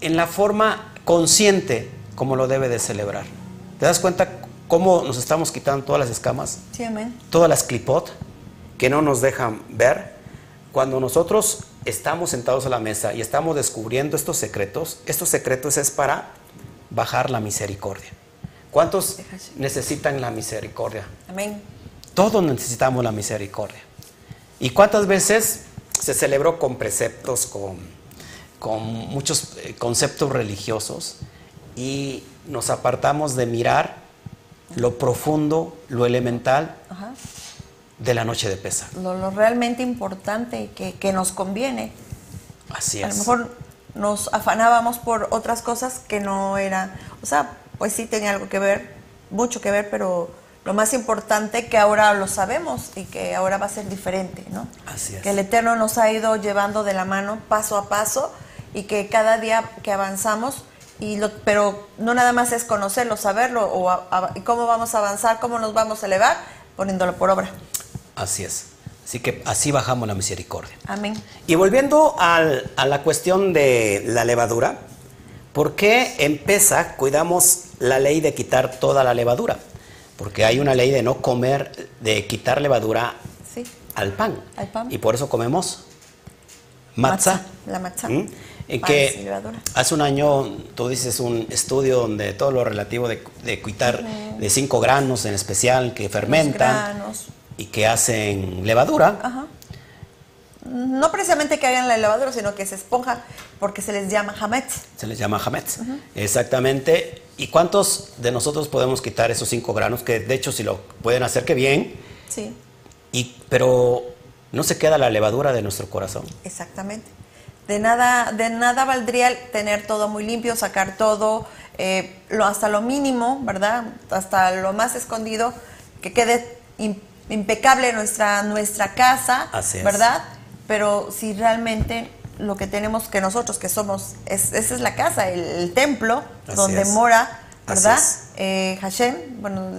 Speaker 1: en la forma consciente como lo debe de celebrar. ¿Te das cuenta cómo nos estamos quitando todas las escamas?
Speaker 2: Sí, amén.
Speaker 1: Todas las clipot que no nos dejan ver. Cuando nosotros estamos sentados a la mesa y estamos descubriendo estos secretos, estos secretos es para bajar la misericordia. ¿Cuántos necesitan la misericordia?
Speaker 2: Amén.
Speaker 1: Todos necesitamos la misericordia. ¿Y cuántas veces se celebró con preceptos, con, con muchos eh, conceptos religiosos y nos apartamos de mirar lo profundo, lo elemental
Speaker 2: Ajá.
Speaker 1: de la noche de pesa?
Speaker 2: Lo, lo realmente importante que, que nos conviene.
Speaker 1: Así
Speaker 2: A
Speaker 1: es.
Speaker 2: lo mejor nos afanábamos por otras cosas que no eran, o sea, pues sí tenía algo que ver, mucho que ver, pero lo más importante que ahora lo sabemos y que ahora va a ser diferente, ¿no?
Speaker 1: Así es.
Speaker 2: Que el Eterno nos ha ido llevando de la mano paso a paso y que cada día que avanzamos, y lo, pero no nada más es conocerlo, saberlo, o a- a- y cómo vamos a avanzar, cómo nos vamos a elevar, poniéndolo por obra.
Speaker 1: Así es. Así que así bajamos la misericordia.
Speaker 2: Amén.
Speaker 1: Y volviendo al- a la cuestión de la levadura, ¿por qué en cuidamos la ley de quitar toda la levadura? Porque hay una ley de no comer, de quitar levadura
Speaker 2: Sí.
Speaker 1: al pan.
Speaker 2: Al pan.
Speaker 1: Y por eso comemos. Matzah,
Speaker 2: la matzah.
Speaker 1: ¿Mm? Y
Speaker 2: Pan
Speaker 1: que
Speaker 2: sin levadura.
Speaker 1: hace un año tú dices un estudio donde todo lo relativo de, de quitar de cinco granos en especial que fermentan y que hacen levadura.
Speaker 2: Ajá. No precisamente que hagan la levadura, sino que se esponja porque se les llama hametz.
Speaker 1: Se les llama hametz. Exactamente. ¿Y cuántos de nosotros podemos quitar esos cinco granos? Que de hecho si lo pueden hacer, que bien.
Speaker 2: Sí,
Speaker 1: Y, pero no se queda la levadura de nuestro corazón.
Speaker 2: exactamente. De nada, de nada valdría tener todo muy limpio, sacar todo, eh, lo, hasta lo mínimo, ¿verdad? Hasta lo más escondido, que quede im- impecable nuestra, nuestra casa,
Speaker 1: Así es.
Speaker 2: ¿verdad? Pero si realmente lo que tenemos que nosotros, que somos, es, esa es la casa, el, el templo
Speaker 1: Así
Speaker 2: donde
Speaker 1: es.
Speaker 2: mora, ¿verdad? Eh, Hashem, bueno,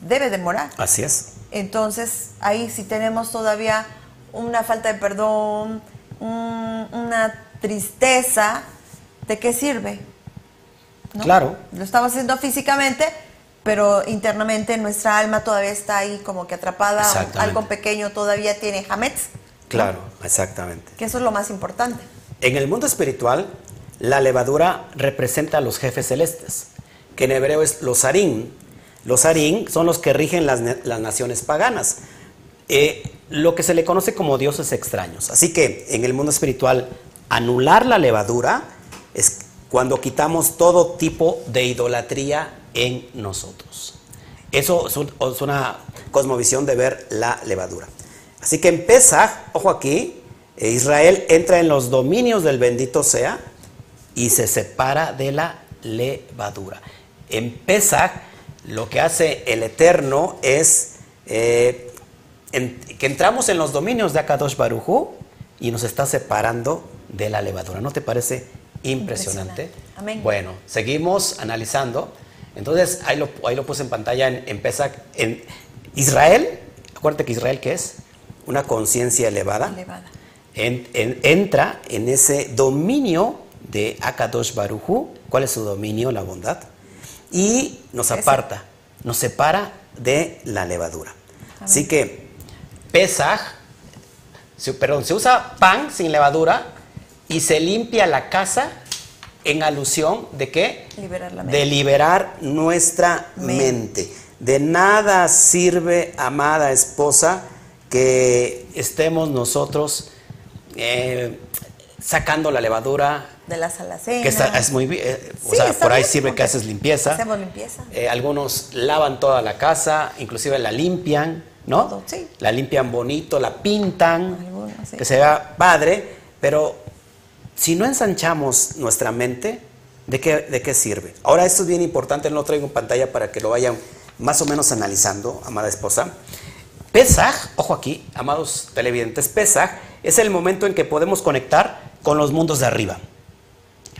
Speaker 2: debe de morar.
Speaker 1: Así es.
Speaker 2: Entonces, ahí si tenemos todavía una falta de perdón, un- una tristeza, ¿de qué sirve? ¿No?
Speaker 1: Claro.
Speaker 2: Lo estamos haciendo físicamente, pero internamente nuestra alma todavía está ahí como que atrapada, algo pequeño todavía tiene hametz,
Speaker 1: Claro, exactamente.
Speaker 2: que eso es lo más importante.
Speaker 1: En el mundo espiritual, la levadura representa a los jefes celestes, que en hebreo es los harín. Los harín son los que rigen las, las naciones paganas, eh, lo que se le conoce como dioses extraños. Así que en el mundo espiritual, anular la levadura es cuando quitamos todo tipo de idolatría en nosotros. Eso es, un- es una cosmovisión de ver la levadura. Así que en Pesaj, ojo aquí, eh, Israel entra en los dominios del bendito sea y se separa de la levadura. En Pesaj, lo que hace el Eterno es eh, en- que entramos en los dominios de Akadosh Barujú y nos está separando de la levadura. ¿No te parece impresionante?
Speaker 2: Impresionante. Amén.
Speaker 1: Bueno, seguimos analizando. Entonces, ahí lo, ahí lo puse en pantalla en, en Pesach. En Israel, acuérdate que Israel, ¿qué es? Una conciencia elevada.
Speaker 2: Elevada.
Speaker 1: En- en- entra en ese dominio de Akadosh Barujú. ¿Cuál es su dominio? La bondad. Y nos aparta, nos separa de la levadura. Así que Pesaj, perdón, se usa pan sin levadura y se limpia la casa en alusión de qué?
Speaker 2: Liberar la
Speaker 1: de liberar nuestra
Speaker 2: Mente.
Speaker 1: mente. De nada sirve, amada esposa, que estemos nosotros eh, sacando la levadura,
Speaker 2: De las alacenas.
Speaker 1: que está- es muy bien, eh, o sea, por ahí
Speaker 2: bien,
Speaker 1: sirve que haces limpieza.
Speaker 2: Hacemos limpieza.
Speaker 1: Eh, algunos lavan toda la casa, inclusive la limpian, ¿no?
Speaker 2: Todo, sí.
Speaker 1: La limpian bonito, la pintan,
Speaker 2: Algunos, sí.
Speaker 1: que se vea padre, pero si no ensanchamos nuestra mente, ¿De qué, ¿De qué sirve? Ahora, esto es bien importante, no lo traigo en pantalla para que lo vayan más o menos analizando, amada esposa. Pesaj, ojo aquí, amados televidentes, Pesaj es el momento en que podemos conectar con los mundos de arriba.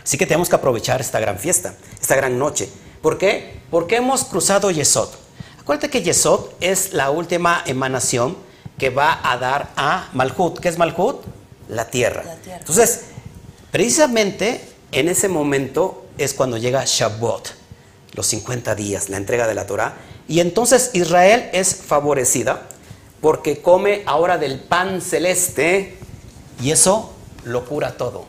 Speaker 1: Así que tenemos que aprovechar esta gran fiesta, esta gran noche. ¿Por qué? Porque hemos cruzado Yesod. Acuérdate que Yesod es la última emanación que va a dar a Malhut. ¿Qué es Malhut? La tierra.
Speaker 2: La tierra.
Speaker 1: Entonces, precisamente en ese momento es cuando llega Shavuot, los 50 días, la entrega de la Torah. Y entonces Israel es favorecida porque come ahora del pan celeste y eso lo cura todo.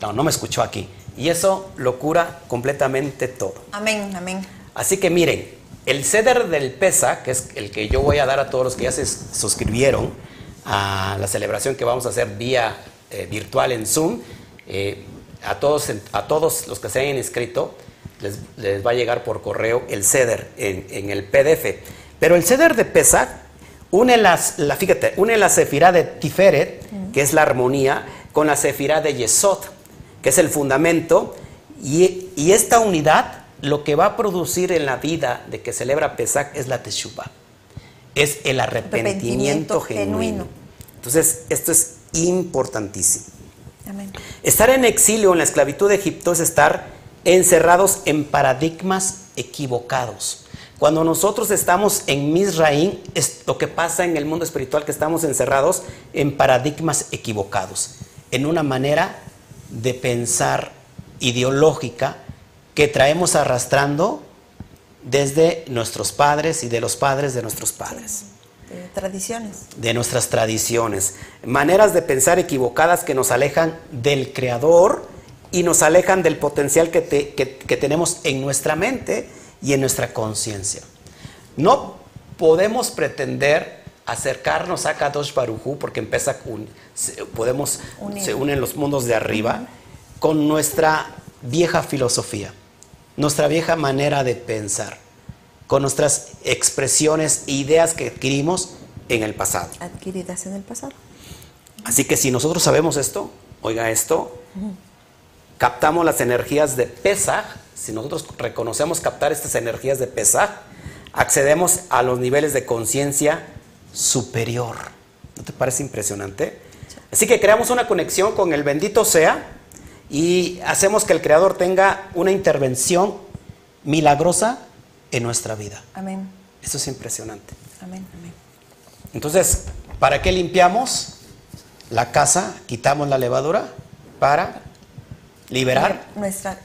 Speaker 1: No, no me escuchó aquí. Y eso lo cura completamente todo.
Speaker 2: Amén, amén.
Speaker 1: Así que miren, el ceder del PESA, que es el que yo voy a dar a todos los que ya se suscribieron a la celebración que vamos a hacer vía eh, virtual en Zoom, eh, a, todos, a todos los que se hayan inscrito, les, les va a llegar por correo el ceder en, en el PDF. Pero el ceder de PESA une, las, la, fíjate, une la sefirá de Tiferet, que es la armonía, con la sefirá de Yesod, que es el fundamento, y, y esta unidad lo que va a producir en la vida de que celebra Pesach es la Teshuvah, es el arrepentimiento,
Speaker 2: Arrepentimiento
Speaker 1: genuino.
Speaker 2: genuino.
Speaker 1: Entonces, esto es importantísimo.
Speaker 2: Amén.
Speaker 1: Estar en exilio en la esclavitud de Egipto es estar encerrados en paradigmas equivocados. Cuando nosotros estamos en Misraín, es lo que pasa en el mundo espiritual, que estamos encerrados en paradigmas equivocados, en una manera de pensar ideológica que traemos arrastrando desde nuestros padres y de los padres de nuestros padres
Speaker 2: Eh, tradiciones.
Speaker 1: de nuestras tradiciones, maneras de pensar equivocadas que nos alejan del creador y nos alejan del potencial que, te- que- que tenemos en nuestra mente y en nuestra conciencia. No podemos pretender acercarnos a Kadosh Barujú porque empieza un, se- podemos
Speaker 2: Unir.
Speaker 1: se unen los mundos de arriba con nuestra vieja filosofía, nuestra vieja manera de pensar, con nuestras expresiones e ideas que adquirimos en el pasado.
Speaker 2: Adquiridas en el pasado.
Speaker 1: Así que si nosotros sabemos esto, oiga esto, captamos las energías de Pesaj, si nosotros reconocemos captar estas energías de Pesaj, accedemos a los niveles de conciencia superior. ¿No te parece impresionante? Así que creamos una conexión con el bendito sea y hacemos que el Creador tenga una intervención milagrosa en nuestra vida.
Speaker 2: Amén.
Speaker 1: Eso es impresionante.
Speaker 2: Amén. Amén.
Speaker 1: Entonces, ¿para qué limpiamos la casa? Quitamos la levadura para liberar
Speaker 2: Nuestra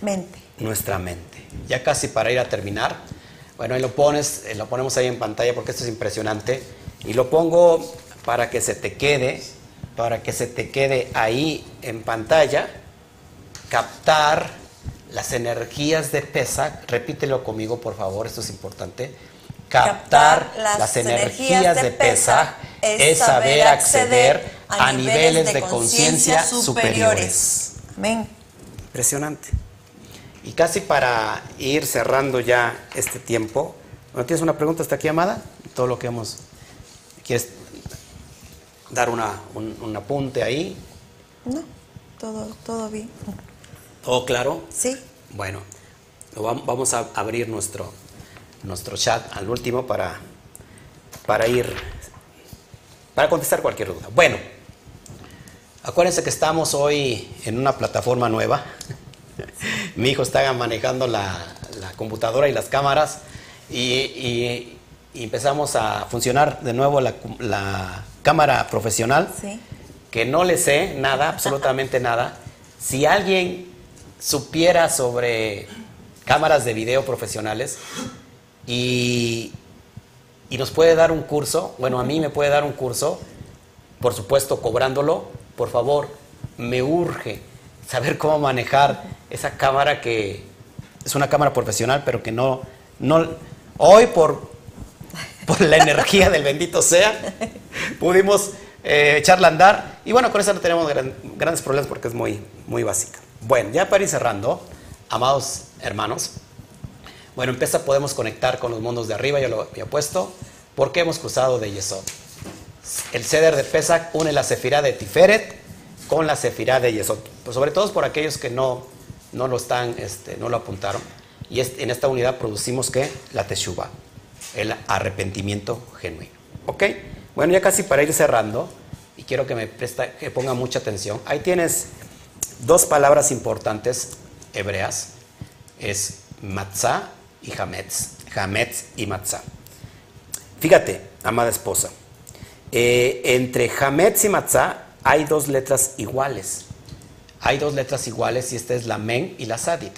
Speaker 2: mente.
Speaker 1: nuestra mente. Ya casi para ir a terminar. Bueno, ahí lo pones, eh, lo ponemos ahí en pantalla porque esto es impresionante. Y lo pongo para que se te quede, para que se te quede ahí en pantalla. Captar las energías de Pesach. Repítelo conmigo, por favor, esto es importante. Captar, las, energías de Pesach es saber acceder a niveles de conciencia superiores.
Speaker 2: Amén.
Speaker 1: Impresionante. Y casi para ir cerrando ya este tiempo, ¿no tienes una pregunta hasta aquí, Amada? Todo lo que hemos... ¿Quieres dar una, un, un apunte ahí?
Speaker 2: No, todo, todo bien.
Speaker 1: ¿Todo claro?
Speaker 2: Sí.
Speaker 1: Bueno, vamos a abrir nuestro, nuestro chat al último para, para ir, para contestar cualquier duda. Bueno, acuérdense que estamos hoy en una plataforma nueva. Mi hijo está manejando la, la computadora y las cámaras y, y- y empezamos a funcionar de nuevo la, cámara profesional
Speaker 2: Sí.
Speaker 1: que no le sé nada, absolutamente nada. Si alguien supiera sobre cámaras de video profesionales y, y nos puede dar un curso, bueno, a mí me puede dar un curso, por supuesto cobrándolo, por favor, me urge saber cómo manejar esa cámara que es una cámara profesional, pero que no, no hoy por, por la energía del bendito sea, pudimos eh, echarla a andar. Y bueno, con eso no tenemos gran- grandes problemas porque es muy, muy básica. Bueno, ya para ir cerrando, amados hermanos, bueno, empieza, podemos conectar con los mundos de arriba, ya lo había puesto, porque hemos cruzado de Yesod. El ceder de Pesach une la sefirá de Tiferet con la sefirá de Yesod. Pues sobre todo por aquellos que no, no lo están, este, no lo apuntaron. Y en esta unidad producimos que la teshuva, el arrepentimiento genuino. ¿Ok? Bueno, ya casi para ir cerrando, y quiero que me presta, que ponga mucha atención. Ahí tienes dos palabras importantes hebreas, es matzah y hametz, hametz y matzah. Fíjate, amada esposa, eh, entre hametz y matzah hay dos letras iguales. Hay dos letras iguales y esta es la men y la sadit.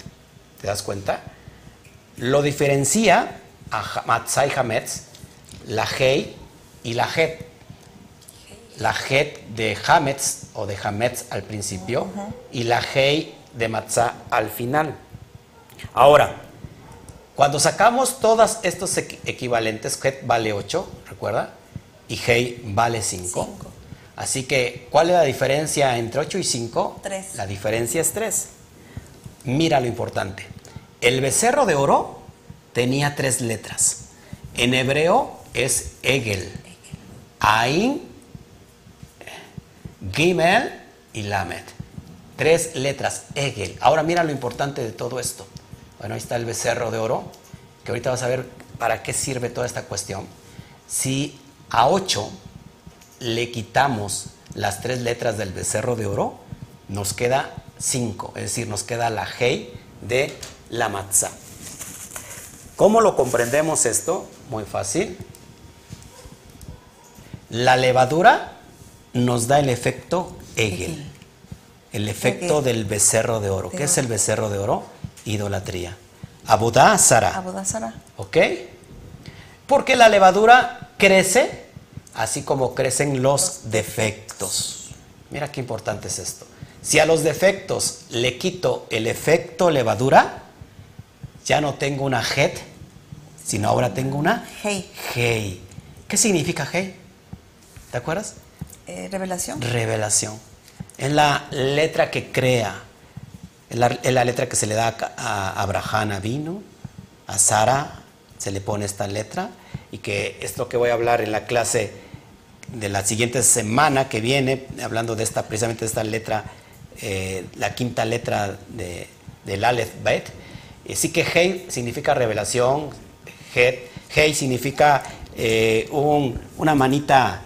Speaker 1: ¿Te das cuenta? Lo diferencia a matzah y hametz, la hei y la het la het de Hametz o de Hametz al principio y la hei de Matzah al final. Ahora, cuando sacamos todos estos equivalentes, het vale 8, ¿recuerda? Y hei vale 5. Así que, ¿cuál es la diferencia entre 8 y 5?
Speaker 2: 3.
Speaker 1: La diferencia es 3. Mira lo importante. El becerro de oro tenía tres letras. En hebreo es Egel. Ain Gimel y Lamed. Tres letras, Egel. Ahora mira lo importante de todo esto. Bueno, ahí está el becerro de oro, que ahorita vas a ver para qué sirve toda esta cuestión. Si a 8 le quitamos las tres letras del becerro de oro, nos queda 5, es decir, nos queda la Hei de la Matzah. ¿Cómo lo comprendemos esto? Muy fácil. La levadura nos da el efecto Hegel, el efecto del becerro de oro. ¿Qué es el becerro de oro? Idolatría. Abudá Sara. ¿Ok? Porque la levadura crece así como crecen los defectos. Mira qué importante es esto. Si a los defectos le quito el efecto levadura, ya no tengo una het, sino ahora tengo una
Speaker 2: hey.
Speaker 1: hey. ¿Qué significa hey? ¿Te acuerdas?
Speaker 2: Eh, revelación.
Speaker 1: Revelación. Es la letra que crea, es la, letra que se le da a Abraham a vino, a Sara se le pone esta letra y que es lo que voy a hablar en la clase de la siguiente semana que viene, hablando de esta, precisamente de esta letra, eh, la quinta letra de, del Aleph Bet. Así que Hei significa revelación, Hei significa eh, una manita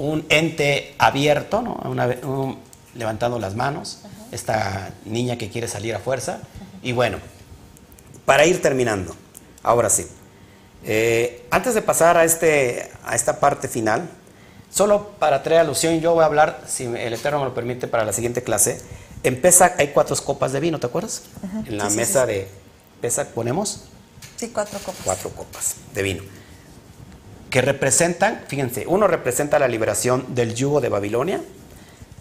Speaker 1: un ente abierto, ¿no? levantando las manos, esta niña que quiere salir a fuerza. Y bueno, para ir terminando, ahora sí. Eh, antes de pasar a, este, a esta parte final, solo para traer alusión, yo voy a hablar, si el Eterno me lo permite, para la siguiente clase. En Pesa hay cuatro copas de vino, ¿te acuerdas? En la mesa de Pesa ponemos.
Speaker 2: Sí, cuatro copas.
Speaker 1: Cuatro copas de vino que representan, fíjense, uno representa la liberación del yugo de Babilonia,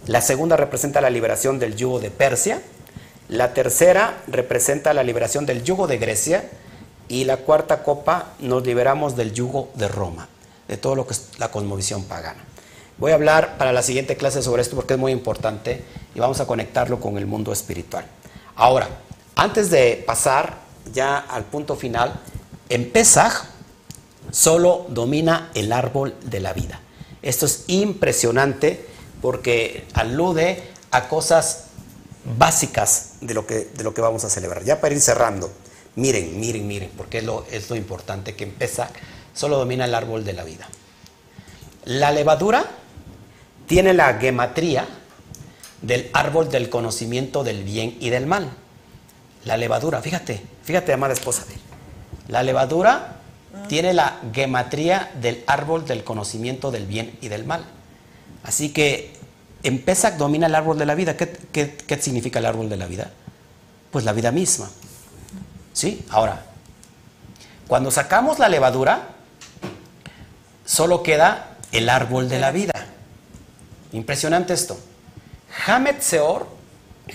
Speaker 1: la segunda representa la liberación del yugo de Persia, la tercera representa la liberación del yugo de Grecia y la cuarta copa nos liberamos del yugo de Roma, de todo lo que es la cosmovisión pagana. Voy a hablar para la siguiente clase sobre esto porque es muy importante y vamos a conectarlo con el mundo espiritual. Ahora, antes de pasar ya al punto final, en Pesaj solo domina el árbol de la vida. Esto es impresionante porque alude a cosas básicas de lo que, de lo que vamos a celebrar. Ya para ir cerrando, miren, miren, miren, porque es lo, es lo importante que empieza, solo domina el árbol de la vida. La levadura tiene la gematría del árbol del conocimiento del bien y del mal. La levadura, fíjate, fíjate, amada esposa. La levadura tiene la gematría del árbol del conocimiento del bien y del mal. Así que en Pesach domina el árbol de la vida. ¿Qué, significa el árbol de la vida? Pues la vida misma. ¿Sí? Ahora, cuando sacamos la levadura, solo queda el árbol de la vida. Impresionante esto. Hamet Seor,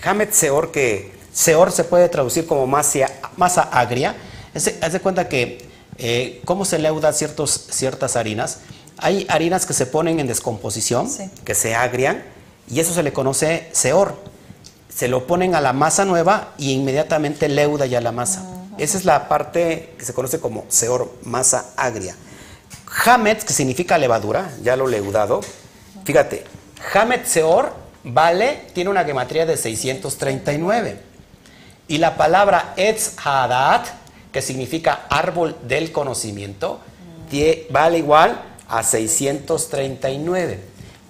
Speaker 1: Hamet Seor, que Seor se puede traducir como masa, masa agria, haz de cuenta que eh, ¿Cómo se leuda ciertos, ciertas harinas? Hay harinas que se ponen en descomposición, que se agrian, y eso se le conoce seor. Se lo ponen a la masa nueva y inmediatamente leuda ya la masa. Esa es la parte que se conoce como seor, masa agria. Hamet, que significa levadura, ya lo leudado. Fíjate, Hamet seor vale, tiene una gematría de 639. Y la palabra Etz Hadat, que significa árbol del conocimiento, vale igual a 639.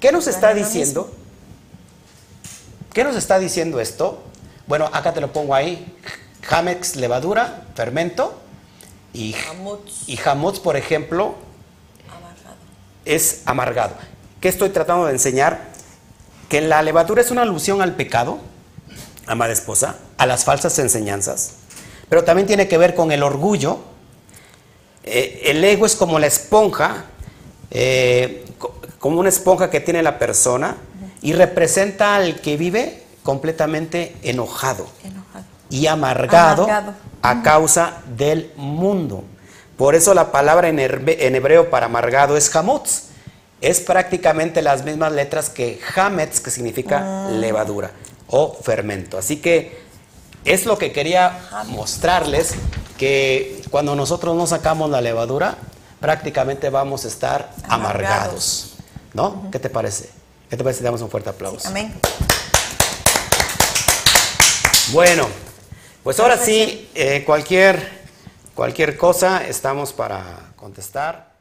Speaker 1: ¿Qué nos está diciendo? ¿Qué nos está diciendo esto? Bueno, acá te lo pongo ahí. Hamex, levadura, fermento. Y, hamutz, por ejemplo, es amargado. ¿Qué estoy tratando de enseñar? Que la levadura es una alusión al pecado, amada esposa, a las falsas enseñanzas, pero también tiene que ver con el orgullo. Eh, el ego es como la esponja, eh, co- como una esponja que tiene la persona y representa al que vive completamente enojado
Speaker 2: Enojado.
Speaker 1: Y amargado,
Speaker 2: Amargado.
Speaker 1: a causa del mundo. Por eso la palabra en, hebreo para amargado es hamutz. Es prácticamente las mismas letras que hametz, que significa levadura o fermento. Así que es lo que quería mostrarles, que cuando nosotros no sacamos la levadura, prácticamente vamos a estar amargados.
Speaker 2: Amargados.
Speaker 1: ¿No? ¿Qué te parece? ¿Qué te parece si damos un fuerte aplauso?
Speaker 2: Amén.
Speaker 1: Bueno, pues ahora sí, eh, cualquier, cualquier cosa estamos para contestar.